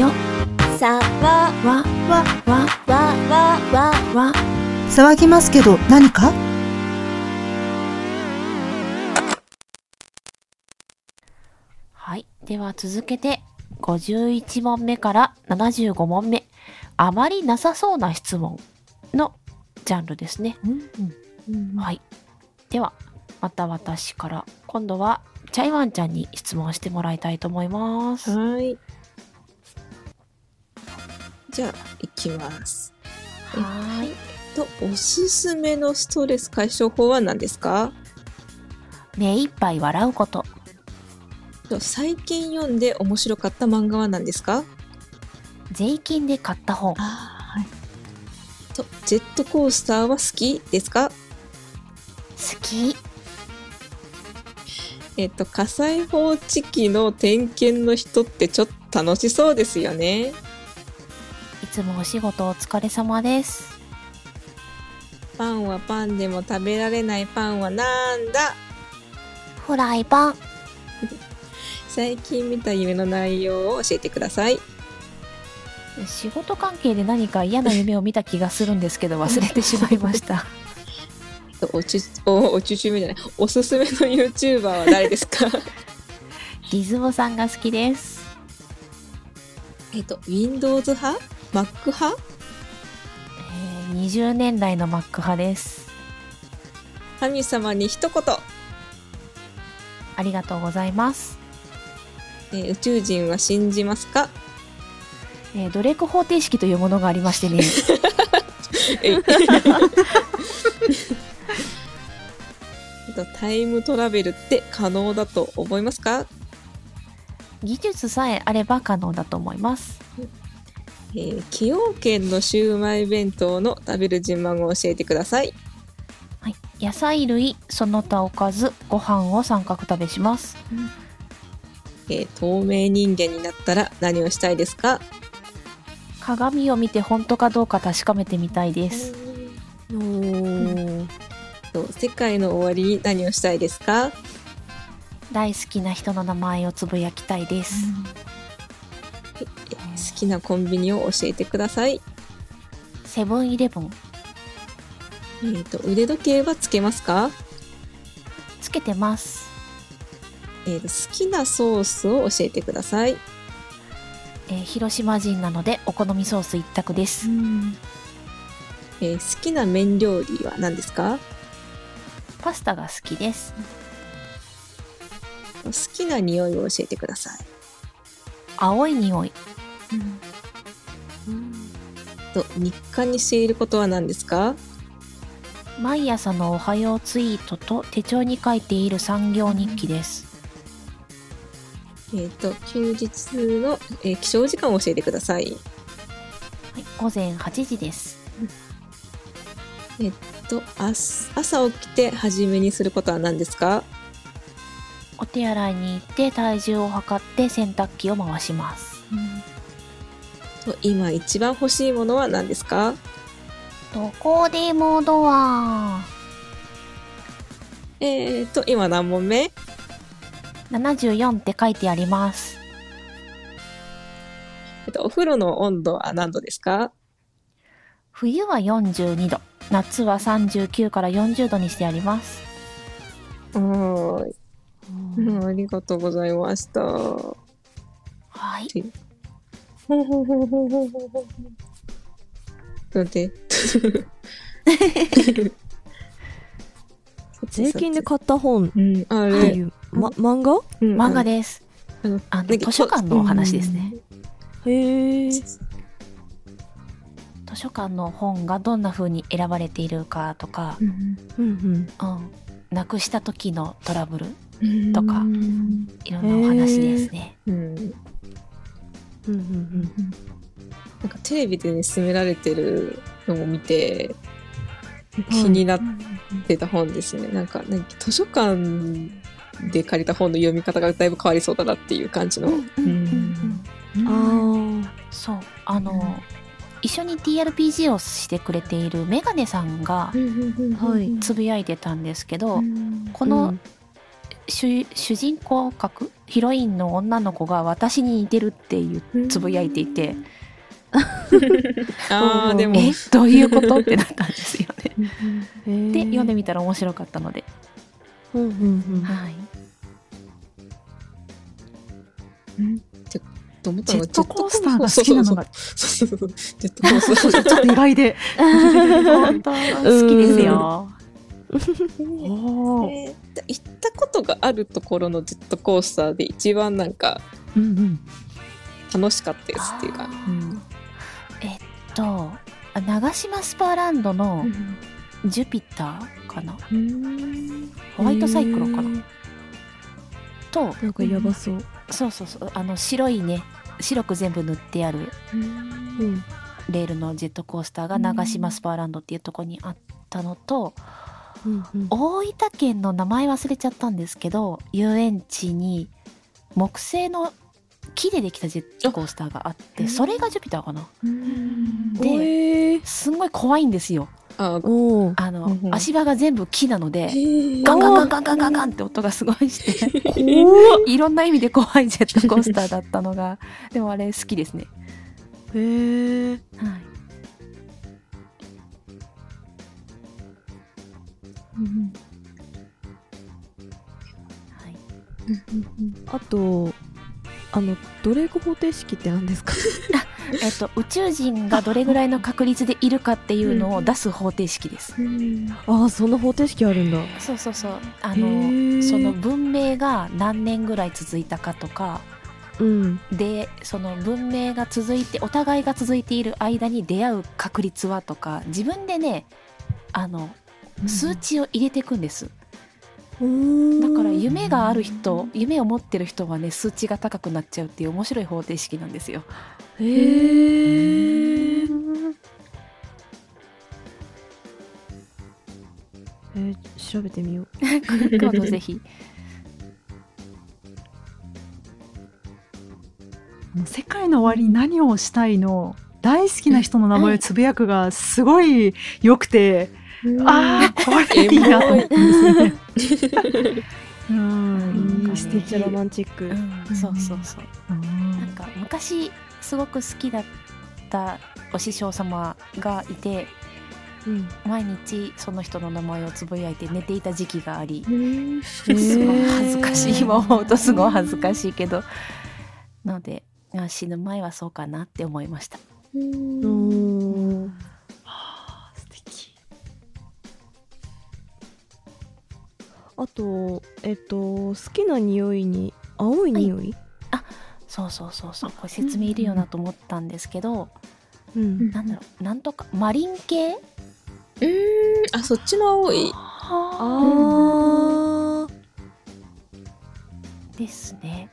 よ。さわわわわわわわわ。騒ぎますけど何か？はいでは続けて51問目から75問目あまりなさそうな質問のジャンルですね。はい。ではまた私から今度はチャイワンちゃんに質問してもらいたいと思います。はい。じゃあ、いきます。はーいと、おすすめのストレス解消法は何ですか？目いっぱい笑うこと。と最近読んで面白かった漫画は何ですか？税金で買った本。あはい。と、ジェットコースターは好きですか？好き。えっと、火災報知器の点検の人ってちょっと楽しそうですよね。いつもお仕事お疲れ様です。パンはパンでも食べられないパンはなんだ？フライパン。最近見た夢の内容を教えてください。仕事関係で何か嫌な夢を見た気がするんですけど 忘れてしまいました。とおちおおちゅちゅめじゃない。おすすめの YouTuber は誰ですか？リズムさんが好きです。えっと Windows 派？Mac 派？えー20年来の Mac 派です。神様に一言、ありがとうございます、えー宇宙人は信じますか？えードレーク方程式というものがありましてね。タイムトラベルって可能だと思いますか、技術さえあれば可能だと思いますえー崎陽軒のシウマイ弁当の食べる順番を教えてください。はい、野菜類その他おかずご飯を三角食べします。えー透明人間になったら何をしたいですか？鏡を見て本当かどうか確かめてみたいです。おー。と世界の終わりに何をしたいですか？大好きな人の名前をつぶやきたいです、好きなコンビニを教えてください。セブンイレブン。えー、と腕時計はつけますか、つけてます、えーと好きなソースを教えてください。えー広島人なのでお好みソース一択です、えー好きな麺料理は何ですか？パスタが好きです。好きな匂いを教えてください。青い匂いと日課にしていることは何ですか？毎朝のおはようツイートと手帳に書いている産業日記です。えー、と休日の、えー起床時間を教えてください。はい、午前8時です。と朝朝起きて初めにすることは何ですか？お手洗いに行って体重を測って洗濯機を回します。と今一番欲しいものは何ですか？どこでもドア。えー、と今何問目？74って書いてあります。えっと、お風呂の温度は何度ですか？冬は42度。夏は39から40度にしてあります。はーい。うん、ありがとうございました。はいほほほほほほほ待って。税金で買った本。うん、あってれ、いう、ま、漫画？うん。漫画です。あのあのなんか図書館のお話ですね、へえ。図書館の本がどんな風に選ばれているかとか、うんうん。うん、なくした時のトラブルうんとかうん。いろんなお話ですね。うんうんうんうんなんかテレビでね、勧められてるのを見て、気になってた本ですね。なんか、なんか図書館で借りた本の読み方がだいぶ変わりそうだなっていう感じの。うんうんうんあそう。あの、一緒に TRPG をしてくれているメガネさんがはい。つぶやいてたんですけど、こあの主主人公格？ヒロインの女の子が私に似てるっていうつぶやいていて、ああ、でも、え？どういうこと？ってなったんですよね。へで読んでみみたら面白かったので、うんうんうん。はい、と思ったの？がジェットコースターが好きなのが。そうそうそう。ジェットコースター。ちょっと意外で。本当好きですよ。行ったことがあるところのジェットコースターで一番なんかうんうん。楽しかったやつっていうか。うん。えっと長島スパーランドのジュピターかな？ホワイトサイクロンかな？となんかやばそう。そうそうそう。あの白いね白く全部塗ってあるうん。レールのジェットコースターが長島スパーランドっていうとこにあったのと、うんうん。大分県の名前忘れちゃったんですけど遊園地に木製の木でできたジェットコースターがあってそれがジュピターかな。でえー。すんごい怖いんですよ。あの、うんうん。足場が全部木なのでへガンガンガンガンガンガンガンって音がすごいしていろんな意味で怖いジェットコースターだったのがでもあれ好きですね。へえはいはい。あとあのドレーク方程式って何ですか？えっと、宇宙人がどれぐらいの確率でいるかっていうのを出す方程式です。ああそんな方程式あるんだ。そうそうそう。あへの、ー。その文明が何年ぐらい続いたかとか、うん。で、その文明が続いて、お互いが続いている間に出会う確率はとか、自分でね、あの、数値を入れていくんです。だから夢がある人、夢を持ってる人はね、数値が高くなっちゃうっていう面白い方程式なんですよ。へええー調べてみよう 今度ぜひ。もう世界の終わりに何をしたいの？大好きな人の名前をつぶやくがすごい良くて、ああこれい。いなと思っ。うん、素敵。ロマンチック。うん、そうそうそう。うん。なんか昔すごく好きだったお師匠様がいてうん。毎日その人の名前をつぶやいて寝ていた時期がありへすごい恥ずかしい。今思うとすごい恥ずかしいけど。なのであ死ぬ前はそうかなって思いました。うんあとえっと好きな匂いに青い匂い、そうそうそうそう。これ説明いるよなと思ったんですけど、うん。なんだろう。なんとかマリン系？うーん、あ、そっちの青い。あ。ー。ですね。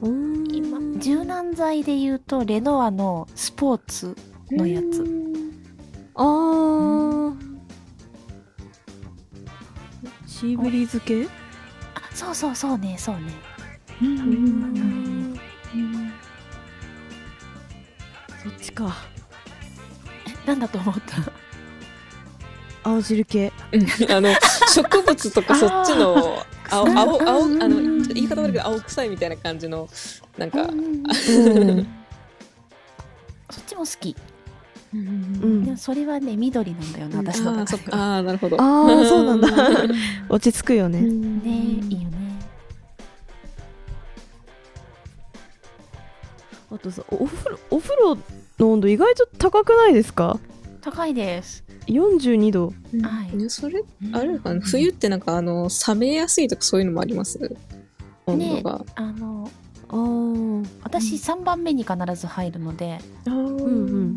うーん。今柔軟剤で言うとレノアのスポーツのやつ。あーシーブリーズ系あそうそうそうねそうね。うんううんん。そっちか。なんだと思った？青汁系。うん。あの、植物とか そっちの、青、うん青、青、あうんの、ちょっと言い方悪いけど、青臭いみたいな感じの、なんか、うん。そっちも好き、うんでもそれはね緑なんだよな、うん。私のああ、中ではそっか、ああ、なるほど。ああそうなんだ。うん。落ち着くよね、ねいいよね。あとさお風呂お風呂の温度意外と高くないですか？高いです。42度。はい。ねそれ、あれかな、冬ってなんか、あの、冷めやすいとかそういうのもあります？温度が。あのあー私3番目に必ず入るので、うんうん。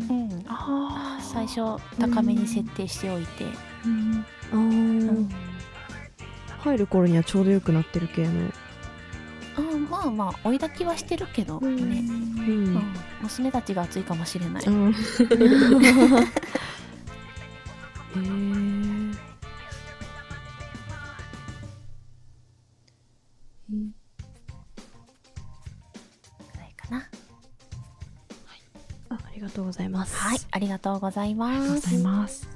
うんあ最初高めに設定しておいて、うん入る頃にはちょうどよくなってる系の。あまあまあ追い焚きはしてるけどね、ううん。ん。娘たちが暑いかもしれない、あーへえぐりがとうございます。はいありがとうございまありがとうごす。ざい。ます。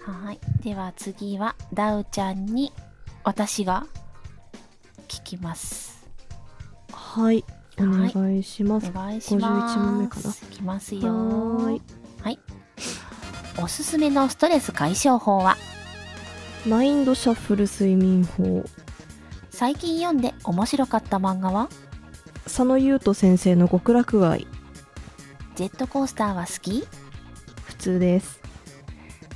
はい。では次はダウちゃんに私が聞きます。はい。お願いします、お願いします。51問目かないきますよ。はーい。はい。おすすめのストレス解消法は？マインドシャッフル睡眠法。最近読んで面白かった漫画は？佐野優斗先生の極楽愛ジェットコースターは好き？普通です。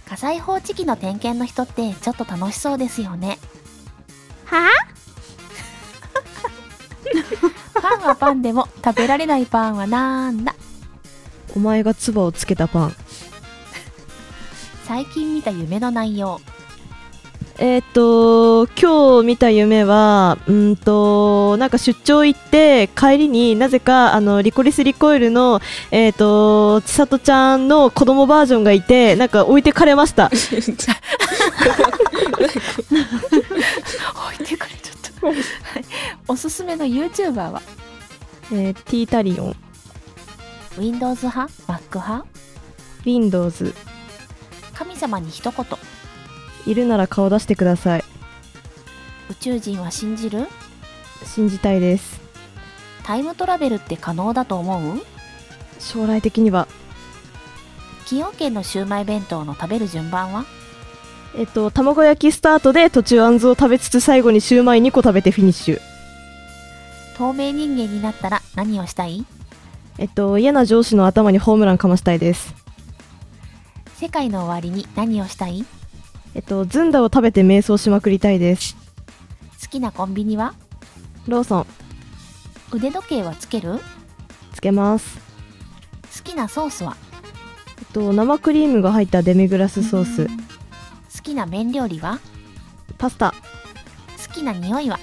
火災報知器の点検の人ってちょっと楽しそうですよね。は？パンはパンでも食べられないパンはなんだ？お前が唾をつけたパン。最近見た夢の内容。えーっと今日見た夢はうんとなんか出張行って帰りになぜかあのリコリスリコイルのえーっと千里ちゃんの子供バージョンがいてなんか置いてかれました。置いてくれちょっと。はい。おすすめの YouTuber は？えー、ティータリオン。Windows 派？Mac 派？Windows 神様に一言。いるなら顔出してください。宇宙人は信じる？信じたいです。タイムトラベルって可能だと思う？将来的には。崎陽軒のシウマイ弁当の食べる順番は？えっと卵焼きスタートで途中あんずを食べつつ最後にシューマイ2個食べてフィニッシュ。透明人間になったら何をしたい？えっと嫌な上司の頭にホームランかましたいです。世界の終わりに何をしたい？えっとずんだを食べて瞑想しまくりたいです。好きなコンビニは？ローソン。腕時計はつける？つけます。好きなソースは？えっと生クリームが入ったデミグラスソース。好きな麺料理は？パスタ。好きな匂いは？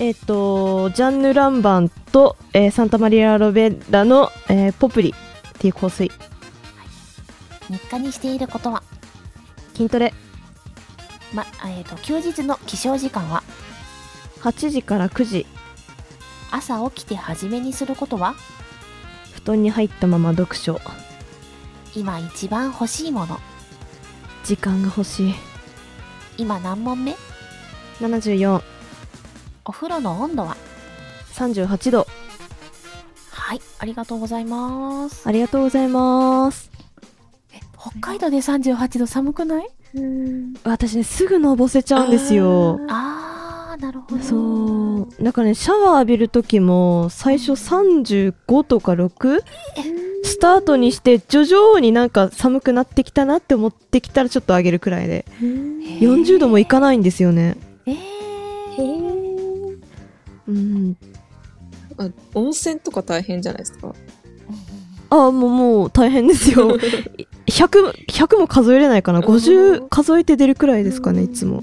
えっとジャンヌ・ランバンと、えーサンタマリア・ロベッラの、えーポプリっていう香水。日課にしていることは？筋トレ。ま、えー、と休日の起床時間は？8時から9時。朝起きて初めにすることは？布団に入ったまま読書。今一番欲しいもの。時間が欲しい。今何問目？74お風呂の温度は？38度。はいありがとうございます。ありがとうございます。え北海道で38度寒くない？私ねすぐのぼせちゃうんですよ。あーなるほど。そう。なんかねシャワー浴びる時も最初35とか 6? スタートにして徐々になんか寒くなってきたなって思ってきたらちょっと上げるくらいで。40度もいかないんですよね。えー、うん。あ温泉とか大変じゃないですか？あもうもう大変ですよ。100, 100も数えれないかな？50数えて出るくらいですかねいつも。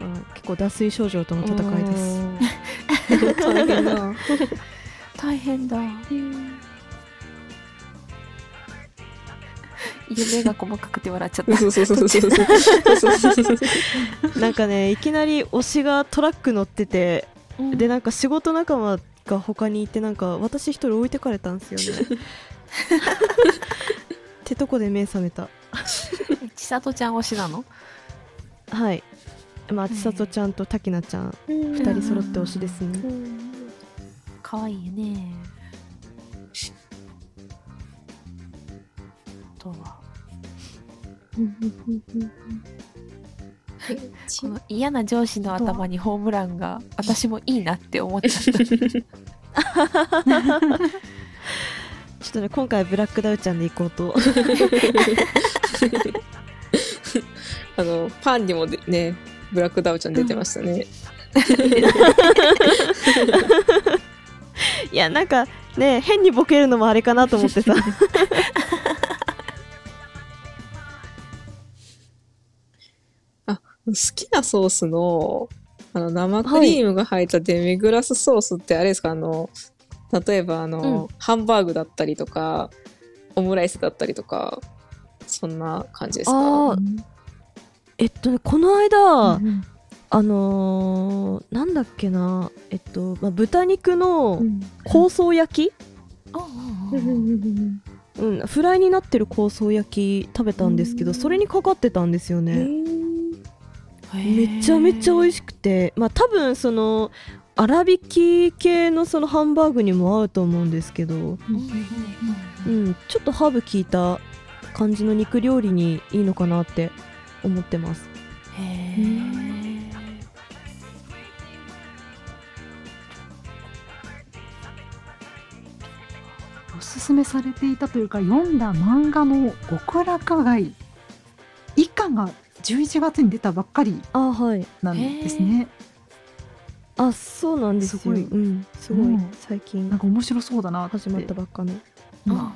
あ結構脱水症状との戦いです。す。大変だ。大変だ夢が細かくて笑っちゃったそうそうそうそう。なんかねいきなり推しがトラック乗っててうんでなんか仕事仲間が他にいてなんか私一人置いてかれたんですよねってとこで目覚めた千里ちゃん推しなのはいまあ千里ちゃんと滝菜ちゃん二人揃って推しですね可愛いよね この嫌な上司の頭にホームランが私もいいなって思っちゃった。ちょっとね今回ブラックダウちゃんで行こうと。あの、パンにもでね、ブラックダウちゃん出てましたね。いやなんかね変にボケるのもあれかなと思ってさ好きなソースの、あの、生クリームが入ったデミグラスソースってあれですか、あの、例えばあの、ハンバーグだったりとか、オムライスだったりとか、そんな感じですか？あー。えっとねこの間、あのーなんだっけなえっと、まあ、豚肉の香草焼き？うんうん。うんうん、フライになってる香草焼き食べたんですけどそれにかかってたんですよねめちゃめちゃ美味しくてまあ多分その粗挽き系のそのハンバーグにも合うと思うんですけど、うん、ちょっとハーブ効いた感じの肉料理にいいのかなって思ってます。へー。おすすめされていたというか読んだ漫画の「極楽街」一巻が11月に出たばっかりあはい。なんですね。あそうなんですよ。すごい。うん、すごい、うん。最近。なんか面白そうだなって。始まったばっかの、うん。あ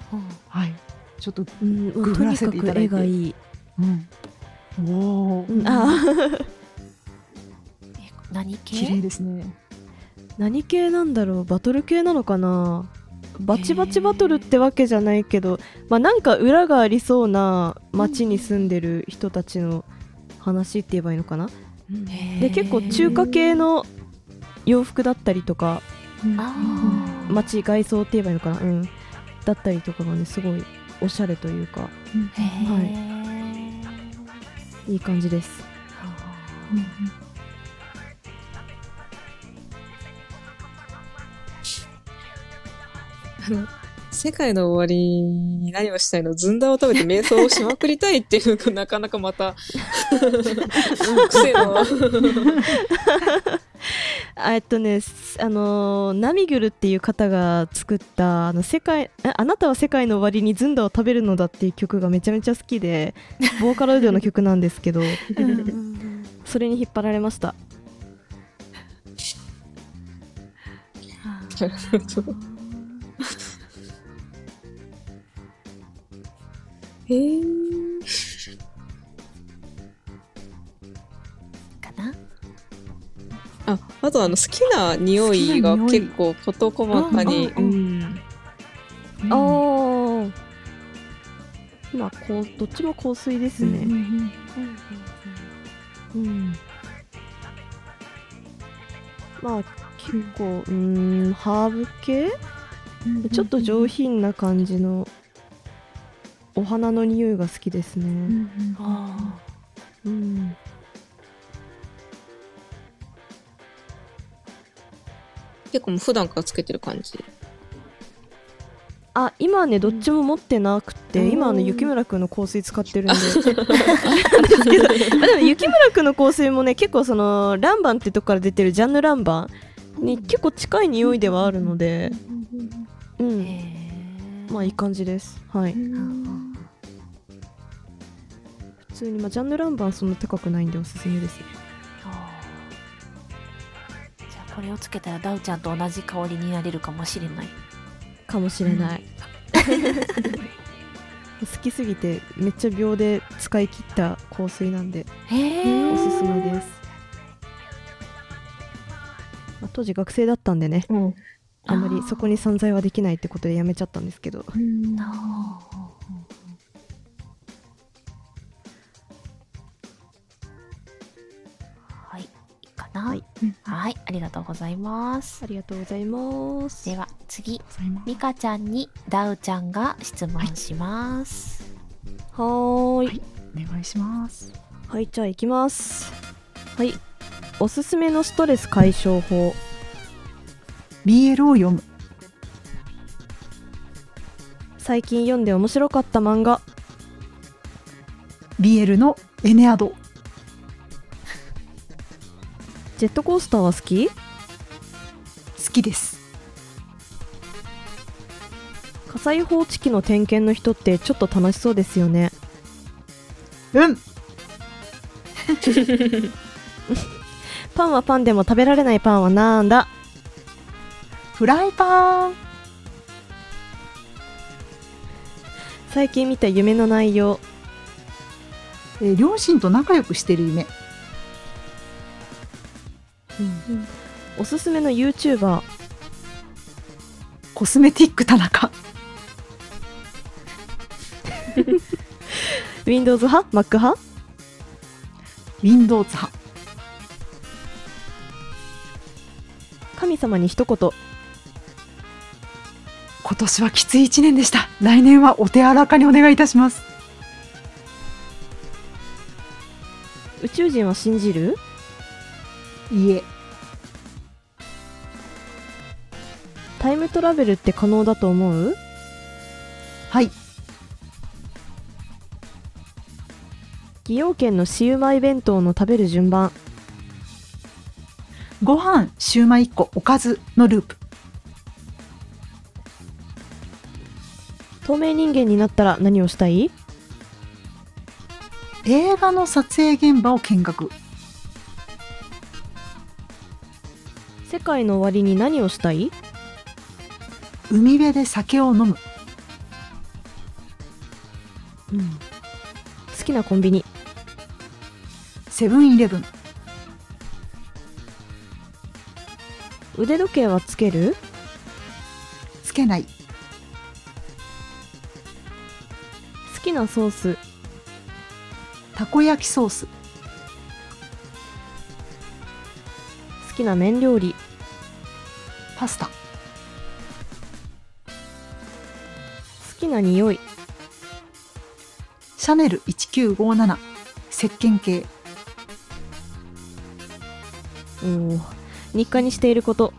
はい。ちょっと、うん、ググらせていただいて。絵がいい、うん、おお、うん、何綺麗系ですね。何系なんだろう？バトル系なのかな？バチバチバトルってわけじゃないけど、まあなんか裏がありそうな町に住んでる人たちの話って言えばいいのかな、で結構中華系の洋服だったりとかあー。街外装って言えばいいのかな？うん。だったりとかがねすごいおしゃれというか。はい。いい感じです。あの世界の終わりに何をしたいの？ずんだを食べて瞑想をしまくりたいっていうのがなかなかまた 癖の。あえっとねすあのーナミグルっていう方が作ったあの世界えあなたは世界の終わりにずんだを食べるのだっていう曲がめちゃめちゃ好きでボーカロイドの曲なんですけど。それに引っ張られました えー、かな？ああとあの好きな匂いが結構事細かに。うんうんあー。まあこうどっちも香水ですね。うんまあ結構うーんハーブ系？ちょっと上品な感じのお花の匂いが好きですね。あうん。結構もう普段からつけてる感じ？あ今はねどっちも持ってなくて、うん。今あの雪村くんの香水使ってるんで。ですけどあでも雪村くんの香水もね結構そのランバンってとこから出てるジャンヌ・ランバンに結構近い匂いではあるので、うん。まあいい感じです。はい。うん。普通に、まあ、ジャンヌ・ランバンそんな高くないんでおすすめですね。じゃあこれをつけたらダウちゃんと同じ香りになれるかもしれない。かもしれない、好きすぎてめっちゃ秒で使い切った香水なんでへおすすめです、まあ、当時学生だったんでねうん。あんまりそこに散財はできないってことでやめちゃったんですけど。はいい。かなはい、はい、ありがとうございます。ありがとうございます。では次。ミカちゃんにダウちゃんが質問します。はーい。はい。お願いします。はいじゃあ行きます。はい。おすすめのストレス解消法。BL を読む。最近読んで面白かった漫画。BL のエネアド。ジェットコースターは好き？好きです。火災報知器の点検の人ってちょっと楽しそうですよねうん。パンはパンでも食べられないパンはなんだ？フライパン。最近見た夢の内容えー両親と仲良くしてる夢。おすすめの YouTuber コスメティック田中。Windows 派？Mac 派？Windows 派。神様に一言。言今年はきつい1年でした。来年はお手柔らかにお願いいたします。宇宙人は信じる？いえタイムトラベルって可能だと思う？はい。崎陽軒のシウマイ弁当の食べる順番。ご飯シューマイ1個おかずのループ。透明人間になったら何をしたい？映画の撮影現場を見学世界の終わりに何をしたい？海辺で酒を飲む。うん。好きなコンビニ。セブンイレブン。腕時計はつける？つけない。好きなソース？たこ焼きソース。好きな麺料理パスタ。好きな匂い。シャネル1957石鹸系。おー日課にしていること。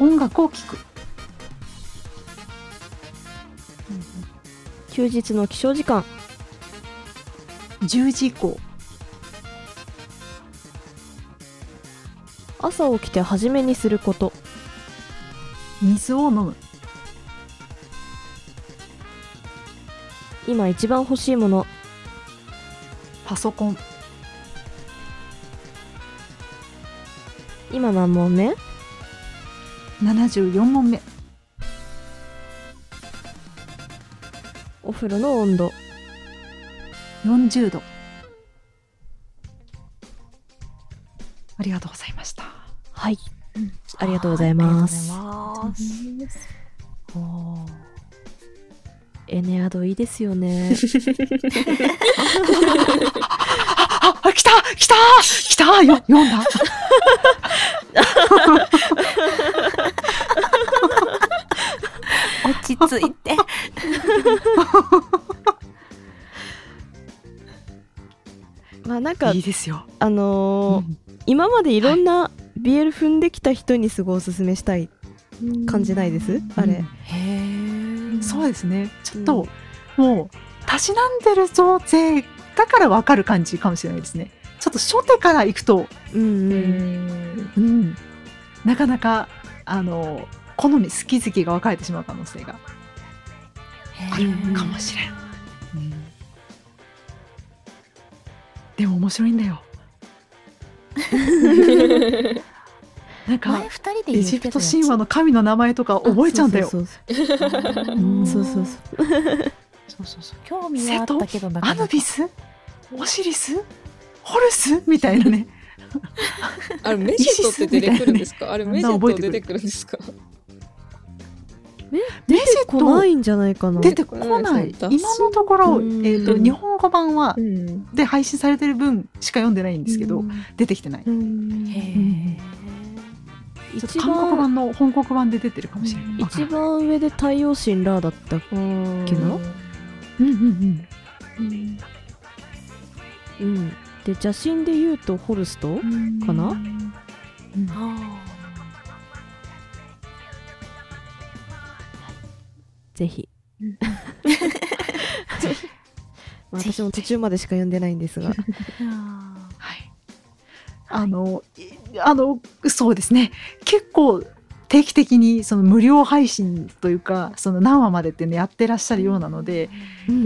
音楽を聴く。休日の起床時間。10時以降朝起きて初めにすること。水を飲む。今一番欲しいもの。パソコン。今何問目？74問目。お風呂の温度。40度。ありがとうありがとうございます。エネアドいいですよね。ああ来た来た来たよ読んだ。落ち着いて。まあなんかいいですよ、あのー今までいろんな BL 踏んできた人にすごいおすすめしたい感じないです、あれ、へえ。そうですね。ちょっと、もうたしなんでるぞ勢だからわかる感じかもしれないですね。ちょっと初手から行くと、うんうん、うん、なかなかあの好み好き好きが分かれてしまう可能性があるかもしれん、でも面白いんだよ なんか前二人でエジプト神話の神の名前とか覚えちゃうんだよ。そうそううん。そうそうそう。そうそうそう。興味はあったけどなかアなか。ヌビスオシリスホルスみたいなね。あれメジットって出てくるんですか？あれメジッ覚えてくるト出てくるんですか？メジ来ないんじゃないかな。出てこない。脱今のところ、う。んえー、と日本語版はうん。で配信されてる分しか読んでないんですけど、出てきてない。うん。へえ。一韓国番版の本国版で出てるかもしれない、うん。一番上で太陽神ラーだったっけなうんうんうん。うん。で邪神で言うとホルストかな、あぜひ。まあ 私も途中までしか読んでないんですが あのいあのそうですね。結構定期的にその無料配信というかその何話までっていうのやってらっしゃるようなので、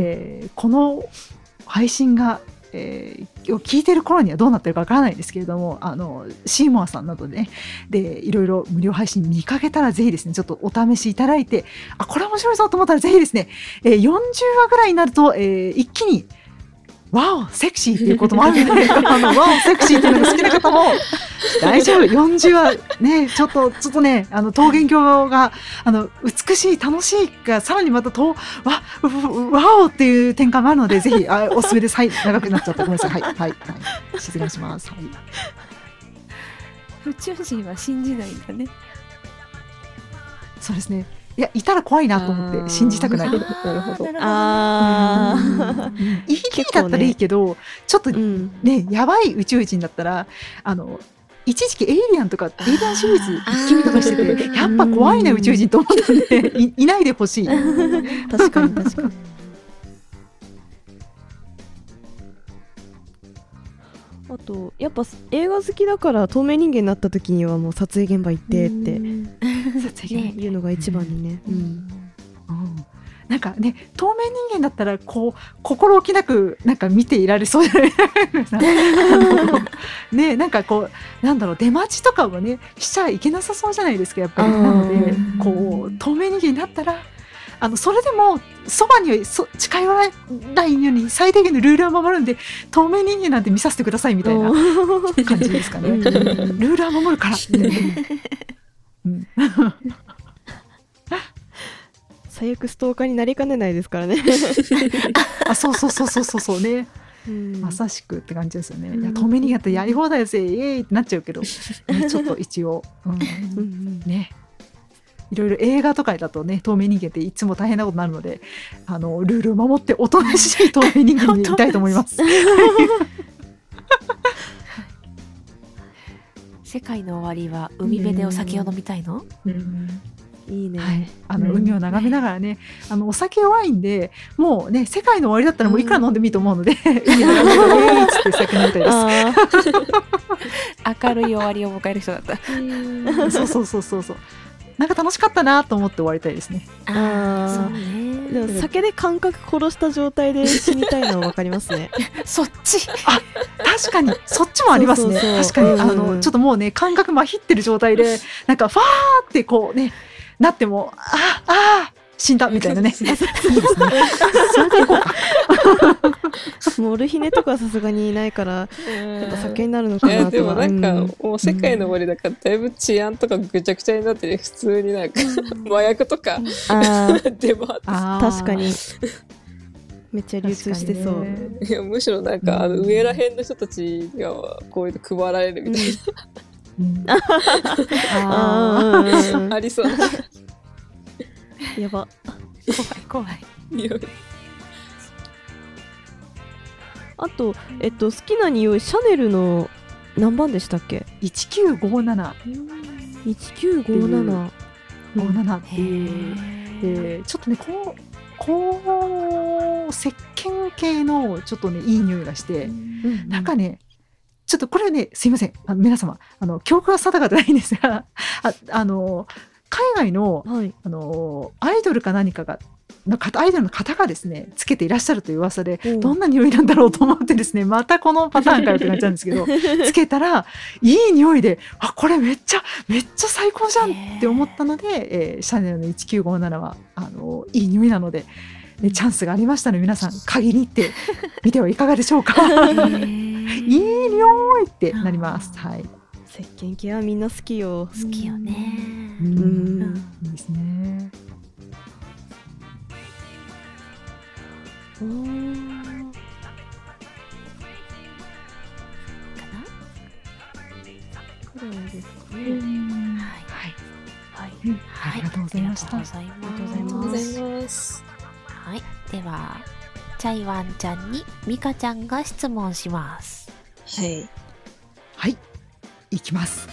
えーこの配信が、えーを聞いてる頃にはどうなってるかわからないんですけれどもあのシーモアさんなどでねでいろいろ無料配信見かけたらぜひですねちょっとお試しいただいてあこれ面白いぞと思ったらぜひですね、えー40話ぐらいになると、えー一気にワオセクシーっていうこともあるので あのワオセクシーっていうのが好きな方も 大丈夫。40話ねちょっとちょっとねあの桃源郷があの美しい楽しいがさらにまたとわわおっていう展開もあるのでぜひあおすすめです。はい。長くなっちゃった。ごめんなさい。はい。はい。はい。失礼します。はい。ー宇宙人は信じないんだね。そうですねいやいたら怖いなと思って信じたくない。なるほど。あいいだったらいいけど、ちょっとーうん。ねやばい宇宙人だったらあの一時期エイリアンとかエイリアンシリーズ一気見とかしててやっぱ怖いな宇宙人と思ったんでいいないでほしい。確かに確かにあとやっぱ映画好きだから透明人間になった時にはもう撮影現場行ってって撮影ねいうのが一番にね、うん。うん。なんかね透明人間だったらこう心置きなくなんか見ていられそうじゃないあのねなんかこうなんだろう出待ちとかはねしちゃいけなさそうじゃないですかやっぱり。なのでこう透明人間になったらあのそれでもそばにはそ近寄らないように最低限のルールは守るんで透明人間なんて見させてくださいみたいな感じですかね。うんルールは守るから。みたいな。うん。最悪ストーカーになりかねないですからね、あそうそうそうそうそうそうね。まさしくって感じですよね。いや透明人間ってやり放題ですよ。イエーイってなっちゃうけど、ねちょっと一応、うん。ねいろいろ映画とかだとね透明人間っていつも大変なことになるのであのルールを守っておとなしい透明人間にいたいと思います。世界の終わりは海辺でお酒を飲みたいの？いいね、はい、あのうん海を眺めながらね、あのお酒弱いんで、もうね世界の終わりだったらもういくら飲んでもいいと思うので、海を眺めて酒飲みたいです。あ 明るい終わりを迎える人だった。そうそうそうそうそう。なんか楽しかったなと思って終わりたいですね。あーそうね。ーでも酒で感覚殺した状態で死にたいのはわかりますね そっち。確かにそっちもありますね。そうそうそう確かに、うんあのちょっともうね感覚まひってる状態で、なんかファーってこうねなってもああ死んだみたいなね。いい ですね。モルヒネとかはさすがにいないからやっぱ酒になるのかなとは。でもなんか、うん。もう世界の終わりだからだいぶ治安とかぐちゃぐちゃになってて普通になんか麻薬とか出回っ確かに。めっちゃ流通してそう、ね。いやむしろなんかあの上らへんの人たちがこういうの配られるみたいうん。あ ありそう。なやば。怖い怖い。匂いあとえっと好きな匂いシャネルの何番でしたっけ？1957 1957 57っていう、えー。ちょっとねこうこう石鹸系のちょっとねいい匂いがして、なんかねちょっとこれはねすいません。あの皆様あの記憶が定かでないんですがああの海外のはい。あのアイドルか何かがの方アイドルの方がですねつけていらっしゃるという噂で、うん。どんな匂いなんだろうと思ってですねまたこのパターンかよって感じなんですけど つけたらいい匂いであこれめっちゃめっちゃ最高じゃんって思ったので、えーシャネルの1957はあのいい匂いなので、えチャンスがありましたので皆さん嗅ぎに行ってみてはいかがでしょうか？いい匂いってなります。はい、石鹸系はみんな好きよ。好きよね。ううんん。いいですね。おーくらい。ですかねはい。はい、はい。ありがとうござい。ました。ありがとうござい。ありがとうござい。ありがとうごますざい。ますはい。では、チャイワンちゃんにミカちゃんが質問します。はい。はい、い。きます。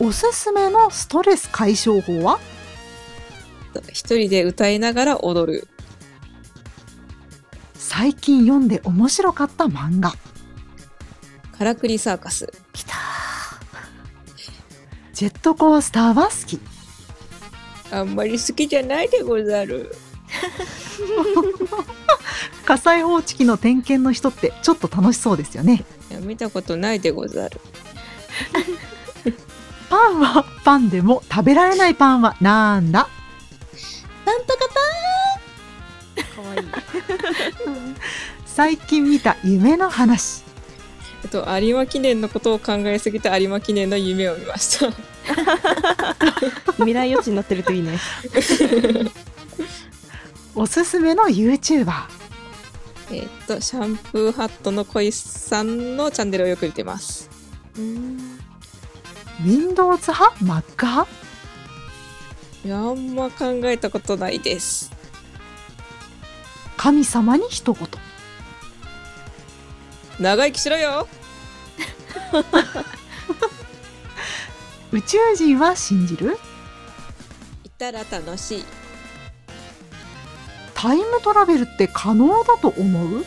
おすすめのストレス解消法は一人で歌い。ながら踊る最近読んで面白かった漫画。カラクリサーカスきたジェットコースターは好き。あんまり好きじゃないでござる 火災報知器の点検の人ってちょっと楽しそうですよね。見たことないでござる パンはパンでも食べられないパンはなんだ？なんとかかわいい最近見た夢の話。えっと有馬記念のことを考えすぎて有馬記念の夢を見ました未来予知になってるといいね おすすめの YouTuber。えっとシャンプーハットの小石さんのチャンネルをよく見てますうん Windows 派 ?Mac 派？いや、あんま考えたことないです。神様に一言。長生きしろよ 宇宙人は信じる？いたら楽しい。タイムトラベルって可能だと思う？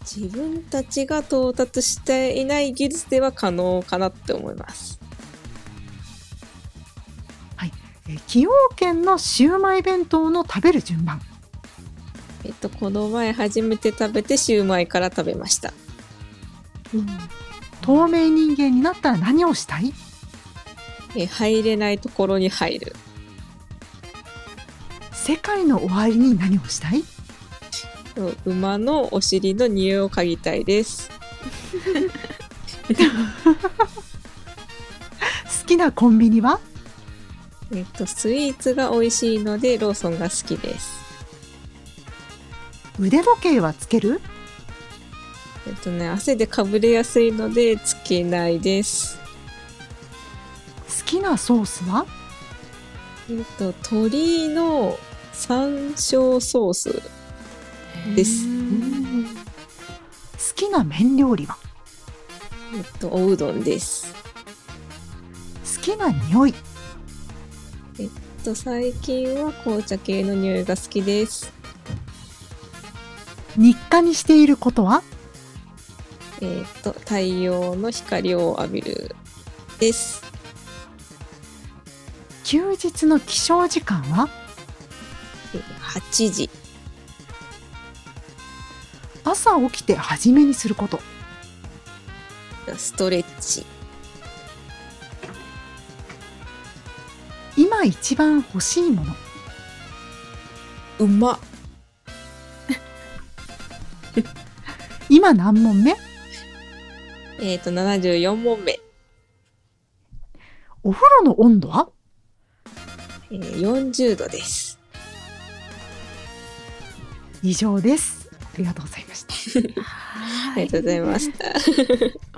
自分たちが到達していない技術では可能かなって思います。えー崎陽軒のシウマイ弁当の食べる順番。えっと、この前初めて食べてシューマイから食べました。透明人間になったら何をしたい？え入れないところに入る。世界の終わりに何をしたい？うん馬のお尻の匂いを嗅ぎたいです。好きなコンビニは？えっと、スイーツが美味しいのでローソンが好きです。腕時計はつける？えっとね、汗でかぶれやすいのでつけないです。好きなソースは？えっと、鶏の山椒ソースです。好きな麺料理は？えっと、おうどんです。好きな匂い？えっと、最近は紅茶系の匂いが好きです。日課にしていることは？えっと、太陽の光を浴びるです。休日の起床時間は？え8時。朝起きて初めにすることストレッチ。今一番欲しいものうま。今何問目？えっと、74問目。お風呂の温度は？えー40度です。以上です。ありがとうございました。ありがとうございました。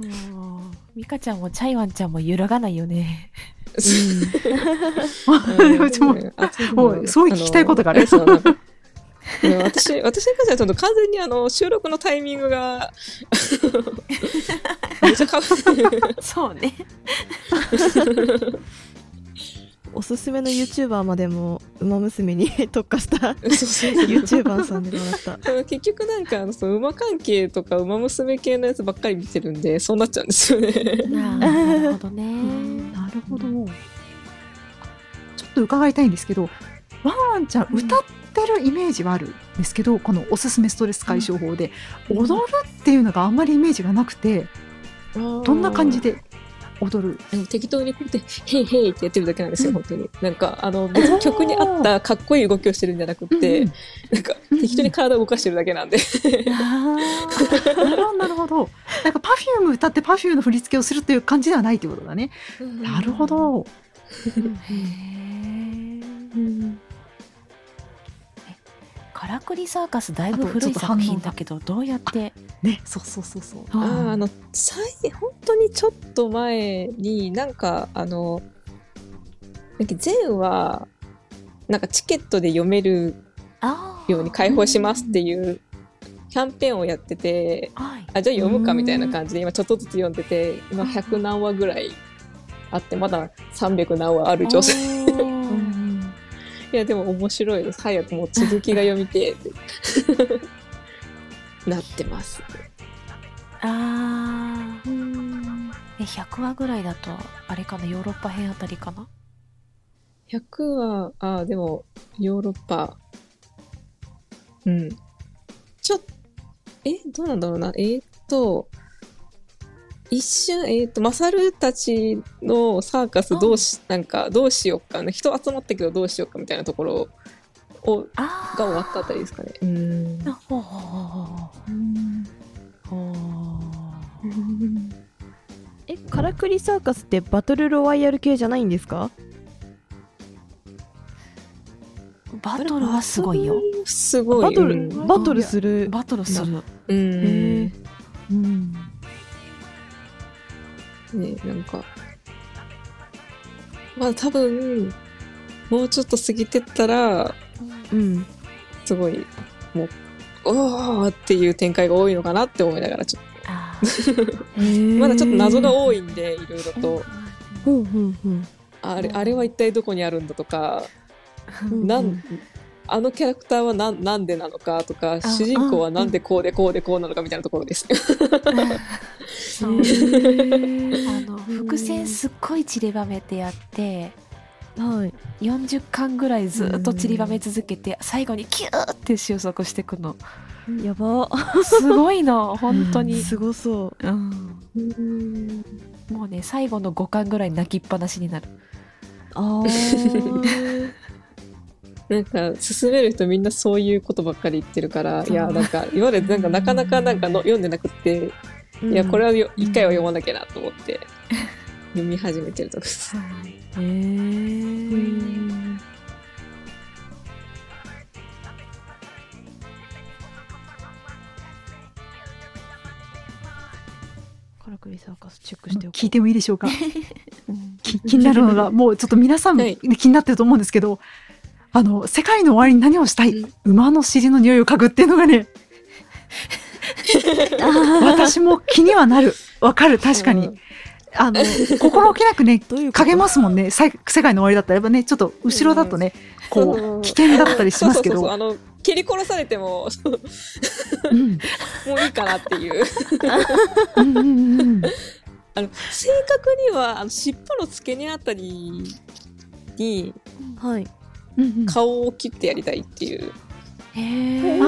もう、ミカちゃんもチャイワンちゃんも揺らがないよね。う ちもうすごい聞きたいことがある私、私に関してはちょっと完全にあの収録のタイミングがめちゃかそうね。おすすめの YouTuber までも「ウマ娘」に特化した YouTuber さんでもらった結局なんかあのそう馬関係とか馬娘系のやつばっかり見てるんでそうなっちゃうんですよね。ななるほどね。なるほどちょっと伺いたいんですけどワンワンちゃん歌ってるイメージはあるんですけど、このおすすめストレス解消法で、踊るっていうのがあんまりイメージがなくてどんな感じで踊る？でも適当にこうやって「ヘイヘイ」ってやってるだけなんですよ本当に。なんかあの別に曲に合ったかっこいい動きをしてるんじゃなくって、うんなんか適当に体を動かしてるだけなんで。あなるほどなるほど。なんか Perfume 歌って Perfume の振り付けをするっていう感じではないってことだね。なるほど。ーへーカラクリサーカスだいぶ古い作品だけどど。うやって？ねそうそうそうそう。あーあの最本当にちょっと前になんかあのなんか前はなんかチケットで読めるように開放しますっていうキャンペーンをやっててはい。あじゃあ読むかみたいな感じで今ちょっとずつ読んでて今100何話ぐらいあってまだ300何話ある状態いやでも面白いです早くもう続きが読みてえって なってますあーえ100話ぐらいだとあれかなヨーロッパ編あたりかな？100は、あでも、ヨーロッパ。うん。ちょっえ、どうなんだろうな。えーっと、一瞬、えーっと、マサルたちのサーカスどうし、なんか、どうしようか、人集まったけどどうしようかみたいなところを、が終わったあたりですかね。うん。あほうほうほうほうほう えカラクリサーカスってバトルロワイヤル系じゃないんですか？バトルはすごいよ。すごい。バトル、うんバトルするバトルする。うん。うんね、なんか、まあ多分、もうちょっと過ぎてったら、うん。すごい、もう、おーっていう展開が多いのかなって思いながら、ちょっと、まだちょっと謎がい。多いんで、いろいろと。あれ、あれは一体どこにあるんだとか、うんなん、あのキャラクターはなんなんでなのかとか、主人公はなんでこうでこうでこうなのかみたいなところです。そうあの伏線すっごい散りばめてやってはい。40巻ぐらいずっと散りばめ続けて最後にキューって収束していくのやば。すごいの本当に、すごそう。うん、もうね最後の5巻ぐらい泣きっぱなしになるああ。なんか、進める人みんなそういうことばっかり言ってるから、いや、なんか、今までなんかなかなかなんかの読んでなくって、いや、これはよ一回は読まなきゃなと思って、読み始めてるとこです。へえ。カラクリサー。カスチェックして聞いてもいいでしょうか？き気になるのがもうちょっと皆さんはい。気になってると思うんですけど、あの世界の終わりに何をしたい、うん。馬の尻の匂いを嗅ぐっていうのがね私も気にはなる。わかる。確かに、うん。あの心置きなくね どういうこと？嗅げますもんね。さい世界の終わりだったらやっぱねちょっと後ろだとね、こうん。う危険だったりしますけど。そうそうそうそう。あの、蹴り殺されても、そううん。もういいかなっていう。うんうんうん あの、正確には、あの、尻尾の付け根あたりにはい。顔を切ってやりたいっていう。へえ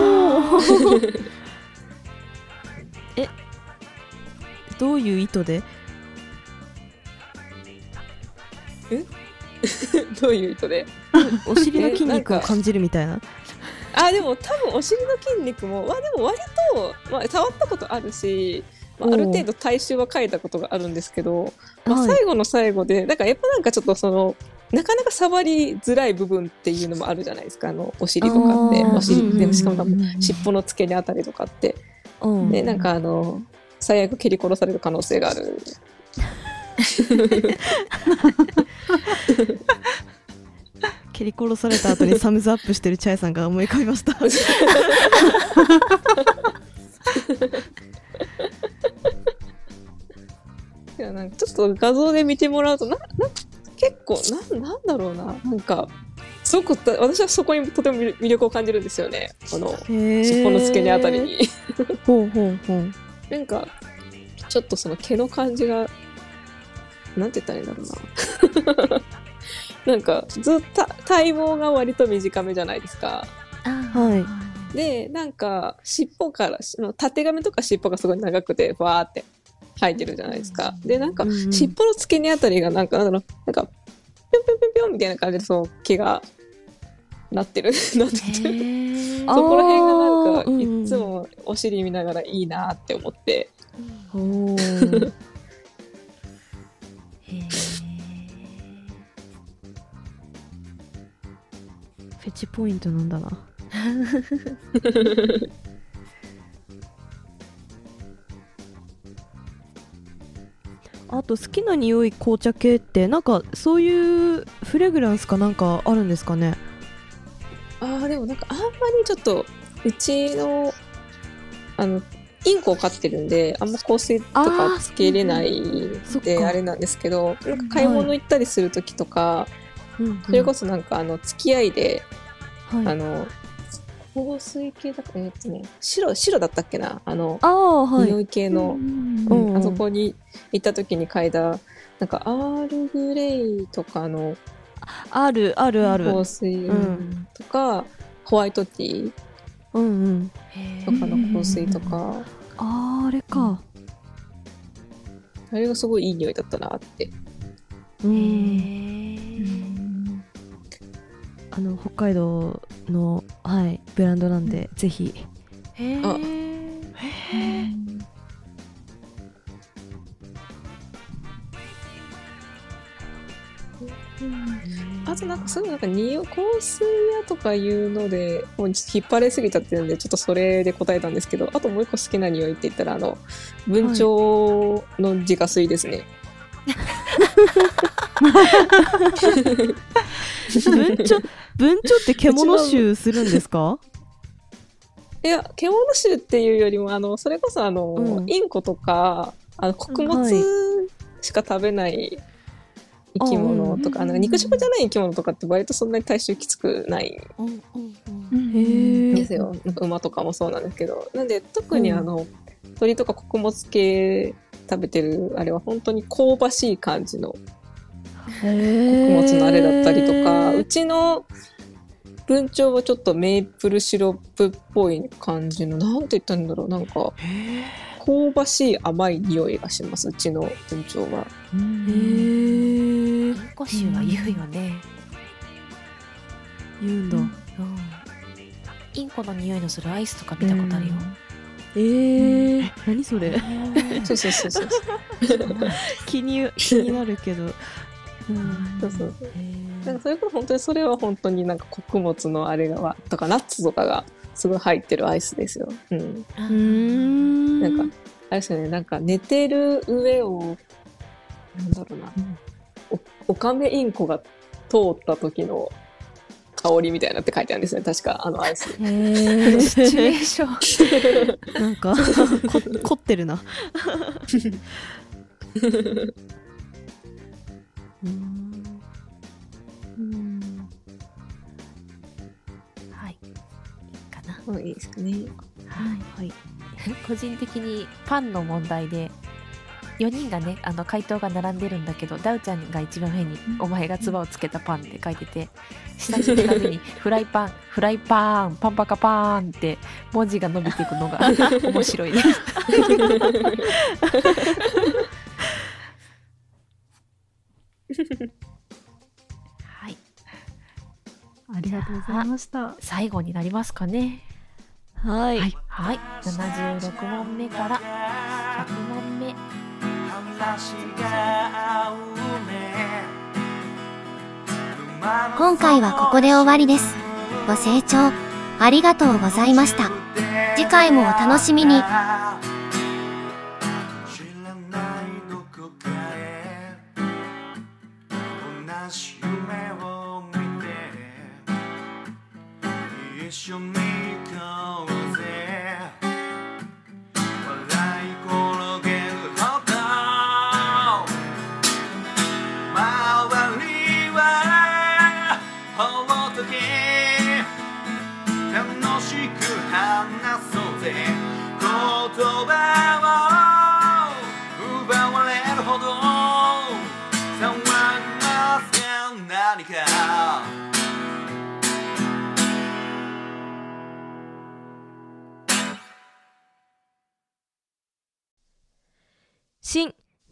どういう意図で？どういう意図で？お尻の筋肉を感じるみたいな。あ、でも多分お尻の筋肉も、まあでも割と、まあ触ったことあるし、まあ、ある程度体臭は変えたことがあるんですけど、まあ、はい。最後の最後で、なんかやっぱなんかちょっとその、なかなか触りづらい部分っていうのもあるじゃないですか、あの、お尻とかって。お尻でもしかも尻尾の付け根あたりとかって。うんで、なんかあの、最悪蹴り殺される可能性がある。蹴り殺された後にサムズアップしてるチャイさんが思い浮かびました。いや、なんかちょっと画像で見てもらうと、な、な結構、なん、なんだろうな。なんか、すごくた、私はそこにとても魅力を感じるんですよね。この、へ尻尾の付け根あたり。に。ほうほうほう。なんか、ちょっとその毛の感じが、なんて言ったらいいんだろうな。なんか、ずっと体毛が割と短めじゃないですか。はいで、なんか、尻尾から、したてがみとか尻尾がすごい長くて、わーって生えてるじゃないですか。で、なんか、尻尾の付け根あたりが、なんか、なんだろう、なんか、ぴょんぴょんぴょんぴょんみたいな感じで、そう、毛が、なってる。なってて。へあ そこら辺がなんか、いつもお尻見ながらいいなって思って。フェチポイントなんだな。あと好きな匂い紅茶系ってなんかそういうフレグランスかなんかあるんですかね？ああ、でもなんかあんまりちょっと、うちの、あの、インコを飼ってるんで、あんま香水とあかーつけれないであれなんですけど、なんか買い物行ったりするときとか、それこそなんかあの、付き合いで、そ、はい、あの、香水系だったえっとね、白、白だったっけな？あの、ああはい。匂い系の、うん。うんあそこに行った時に嗅いだ、なんかアールグレイとかのあるあるある。香水。ん。とか、ホワイトティー。うんうん。とかの香水とか、あーあれか。あれがすごいいい匂いだったなって。うん。あの北海道のはいブランドなんで、ぜひ。ああとなんかそういうなんか匂い香水屋とかいうのでもう引っ張れすぎちゃってるんでちょっとそれで答えたんですけどあともう一個好きな匂いって言ったらあの文鳥の自家水ですね、文鳥文鳥って獣臭するんですか？いや、獣臭っていうよりも、あの、それこそあの、うん。インコとか、あの、穀物はい。しか食べない生き物とか、あうんあの肉食じゃない生き物とかって割とそんなに体臭きつくない。うんですよ。なん。か馬とかもそうなんですけど。なんで、特にあの、鳥とか穀物系食べてるあれは本当に香ばしい感じの。穀物のあれだったりとか、うちの文鳥はちょっとメープルシロップっぽい感じの、なんて言ったんだろう、なんか、香ばしい甘い匂いがします、うちの文鳥は。へーインコ臭は言うよね。言うん。だ、うん。インコの匂いのするアイスとか見たことあるよ。えー、何それ？そうそうそうそう。気に気になるけど、うん、そうそうへー。なんかそれこそ本当にそれは本当になんか穀物のあれがとかナッツとかがすごい入ってるアイスですよ。うん。うーん。なんか、あれですよね、なんか寝てる上を、なんだろうな、おオカメインコが通った時の香りみたいなって書いてあるんですね、確か、あのアイス。シチュエーション。なんかこ凝ってるなうんうんはい。いいかな。うんいいですかね。はい。はい個人的にパンの問題で4人がねあの回答が並んでるんだけどダウちゃんが一番上に「お前が唾をつけたパン」って書いてて下に行くたびに 「フライパンフライパンパンパカパーン」って文字が伸びていくのが 面白いです。はいありがとうございました。最後になりますかね。はい、はいはい76問目から100問目今回はここで終わりです。ご清聴ありがとうございました。次回もお楽しみに。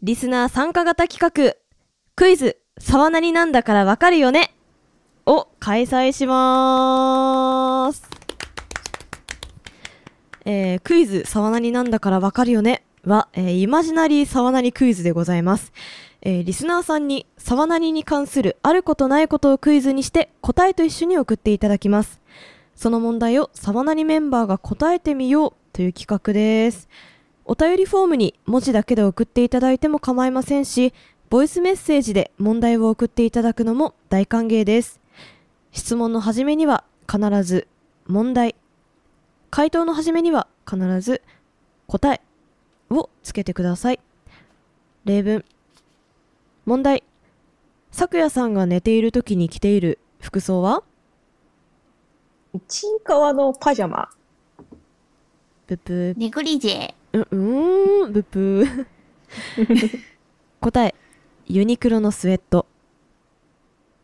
リスナー参加型企画。クイズ沢なりなんだからわかるよね。を開催します。えークイズ沢なりなんだからわかるよね。は、えーイマジナリー沢なりクイズでございます、えーリスナーさんに沢なりに関するあることないことをクイズにして答えと一緒に送っていただきます。その問題を沢なりメンバーが答えてみようという企画です。お便りフォームに文字だけで送っていただいても構いませんし、ボイスメッセージで問題を送っていただくのも大歓迎です。質問の始めには必ず問題、回答の始めには必ず答えをつけてください。例文。問題。咲夜さんが寝ている時に着ている服装は？ちいかわのパジャマ。ブブー。ネグリジェううーん、ブプー。答え、ユニクロのスウェット。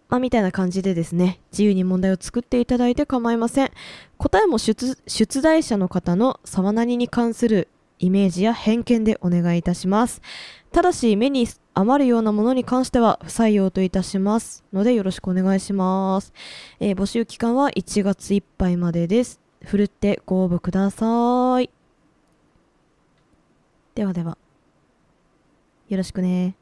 まあ、みたいな感じでですね、自由に問題を作っていただいて構いません。答えも出出題者の方の沢なりに関するイメージや偏見でお願いいたします。ただし、目に余るようなものに関しては不採用といたしますのでよろしくお願いします。えー募集期間は1月いっぱいまでです。ふるってご応募ください。ではでは。よろしくね。